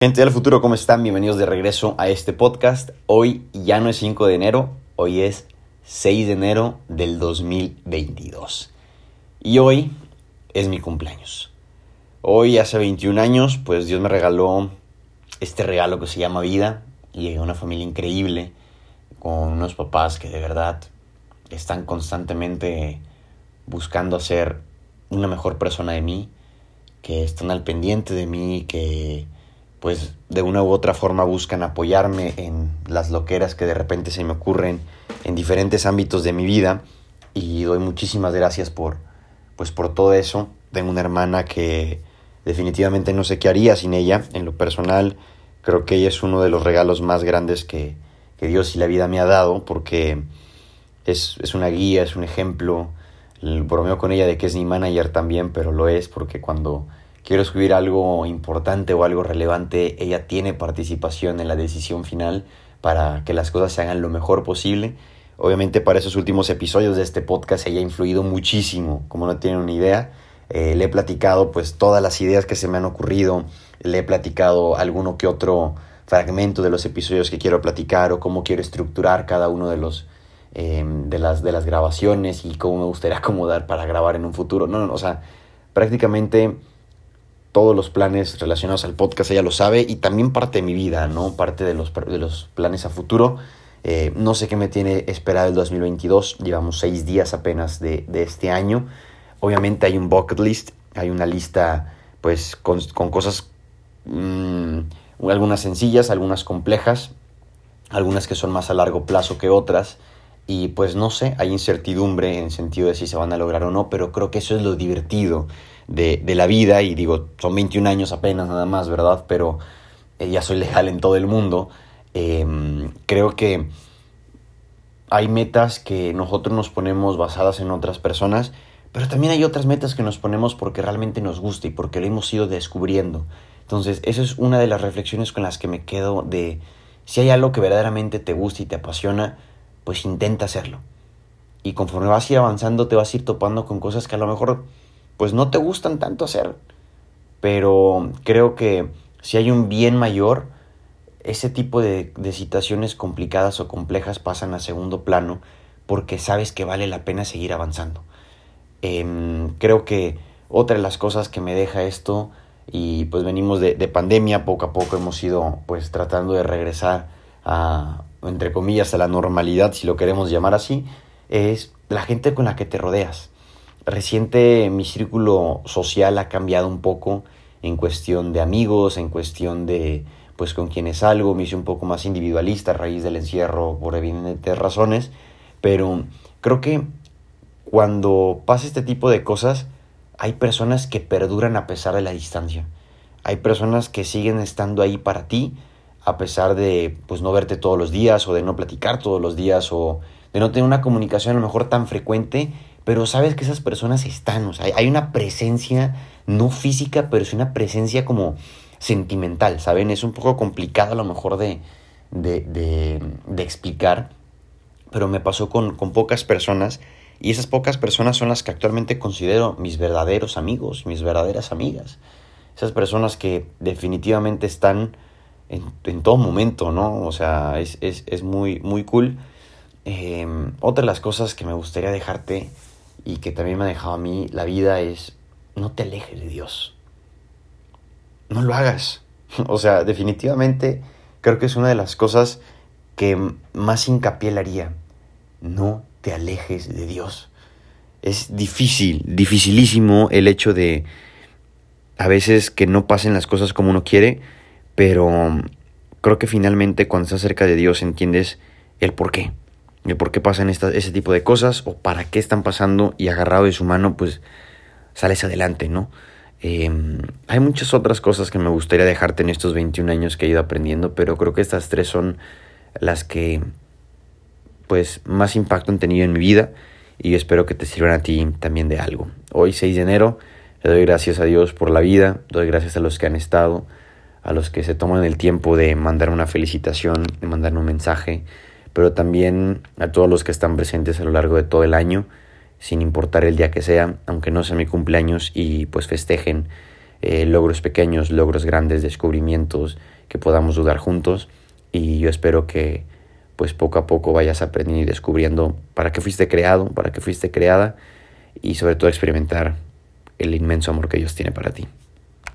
Gente del futuro, ¿cómo están? Bienvenidos de regreso a este podcast. Hoy ya no es 5 de enero, hoy es 6 de enero del 2022. Y hoy es mi cumpleaños. Hoy, hace 21 años, pues Dios me regaló este regalo que se llama vida. Y una familia increíble, con unos papás que de verdad están constantemente buscando ser una mejor persona de mí, que están al pendiente de mí, que pues de una u otra forma buscan apoyarme en las loqueras que de repente se me ocurren en diferentes ámbitos de mi vida y doy muchísimas gracias por pues por todo eso. Tengo una hermana que definitivamente no sé qué haría sin ella. En lo personal, creo que ella es uno de los regalos más grandes que, que Dios y la vida me ha dado porque es, es una guía, es un ejemplo. Bromeo con ella de que es mi manager también, pero lo es porque cuando quiero escribir algo importante o algo relevante, ella tiene participación en la decisión final para que las cosas se hagan lo mejor posible. Obviamente para esos últimos episodios de este podcast ella ha influido muchísimo, como no tienen una idea. Eh, le he platicado pues todas las ideas que se me han ocurrido, le he platicado alguno que otro fragmento de los episodios que quiero platicar o cómo quiero estructurar cada uno de los eh, de las de las grabaciones y cómo me gustaría acomodar para grabar en un futuro. No, no, o sea, prácticamente todos los planes relacionados al podcast, ella lo sabe, y también parte de mi vida, ¿no? Parte de los, de los planes a futuro. Eh, no sé qué me tiene esperado el 2022, llevamos seis días apenas de, de, este año. Obviamente hay un bucket list, hay una lista pues con, con cosas, mmm, algunas sencillas, algunas complejas, algunas que son más a largo plazo que otras. Y pues no sé, hay incertidumbre en el sentido de si se van a lograr o no, pero creo que eso es lo divertido de, de, la vida y digo, son 21 años apenas nada más, ¿verdad? Pero eh, ya soy legal en todo el mundo. Eh, creo que hay metas que nosotros nos ponemos basadas en otras personas, pero también hay otras metas que nos ponemos porque realmente nos gusta y porque lo hemos ido descubriendo. Entonces, esa es una de las reflexiones con las que me quedo de si hay algo que verdaderamente te gusta y te apasiona, pues intenta hacerlo. Y conforme vas a ir avanzando, te vas a ir topando con cosas que a lo mejor pues no te gustan tanto hacer. Pero creo que si hay un bien mayor, ese tipo de, de, situaciones complicadas o complejas pasan a segundo plano porque sabes que vale la pena seguir avanzando. Eh, creo que otra de las cosas que me deja esto, y pues venimos de, de, pandemia, poco a poco hemos ido pues tratando de regresar a, entre comillas, a la normalidad, si lo queremos llamar así, es la gente con la que te rodeas. Reciente mi círculo social ha cambiado un poco en cuestión de amigos, en cuestión de pues con quienes salgo, me hice un poco más individualista a raíz del encierro por evidentes razones, pero creo que cuando pasa este tipo de cosas hay personas que perduran a pesar de la distancia. Hay personas que siguen estando ahí para ti a pesar de pues no verte todos los días o de no platicar todos los días o de no tener una comunicación a lo mejor tan frecuente pero sabes que esas personas están, o sea, hay una presencia no física, pero es una presencia como sentimental, ¿saben? Es un poco complicado a lo mejor de, de, de, de explicar, pero me pasó con, con, pocas personas y esas pocas personas son las que actualmente considero mis verdaderos amigos, mis verdaderas amigas. Esas personas que definitivamente están en, en todo momento, ¿no? O sea, es, es, es muy, muy cool. Eh, otra de las cosas que me gustaría dejarte y que también me ha dejado a mí la vida es no te alejes de Dios. No lo hagas. O sea, definitivamente creo que es una de las cosas que más hincapié le haría. No te alejes de Dios. Es difícil, dificilísimo el hecho de a veces que no pasen las cosas como uno quiere, pero creo que finalmente cuando estás cerca de Dios entiendes el por qué el por qué pasan esta, ese tipo de cosas o para qué están pasando y agarrado de su mano pues sales adelante, ¿no? Eh, hay muchas otras cosas que me gustaría dejarte en estos 21 años que he ido aprendiendo, pero creo que estas tres son las que pues más impacto han tenido en mi vida y espero que te sirvan a ti también de algo. Hoy 6 de enero le doy gracias a Dios por la vida, doy gracias a los que han estado, a los que se toman el tiempo de mandar una felicitación, de mandar un mensaje, pero también a todos los que están presentes a lo largo de todo el año, sin importar el día que sea, aunque no sea mi cumpleaños, y pues festejen eh, logros pequeños, logros grandes, descubrimientos que podamos dudar juntos. Y yo espero que pues poco a poco vayas aprendiendo y descubriendo para qué fuiste creado, para qué fuiste creada y sobre todo experimentar el inmenso amor que Dios tiene para ti.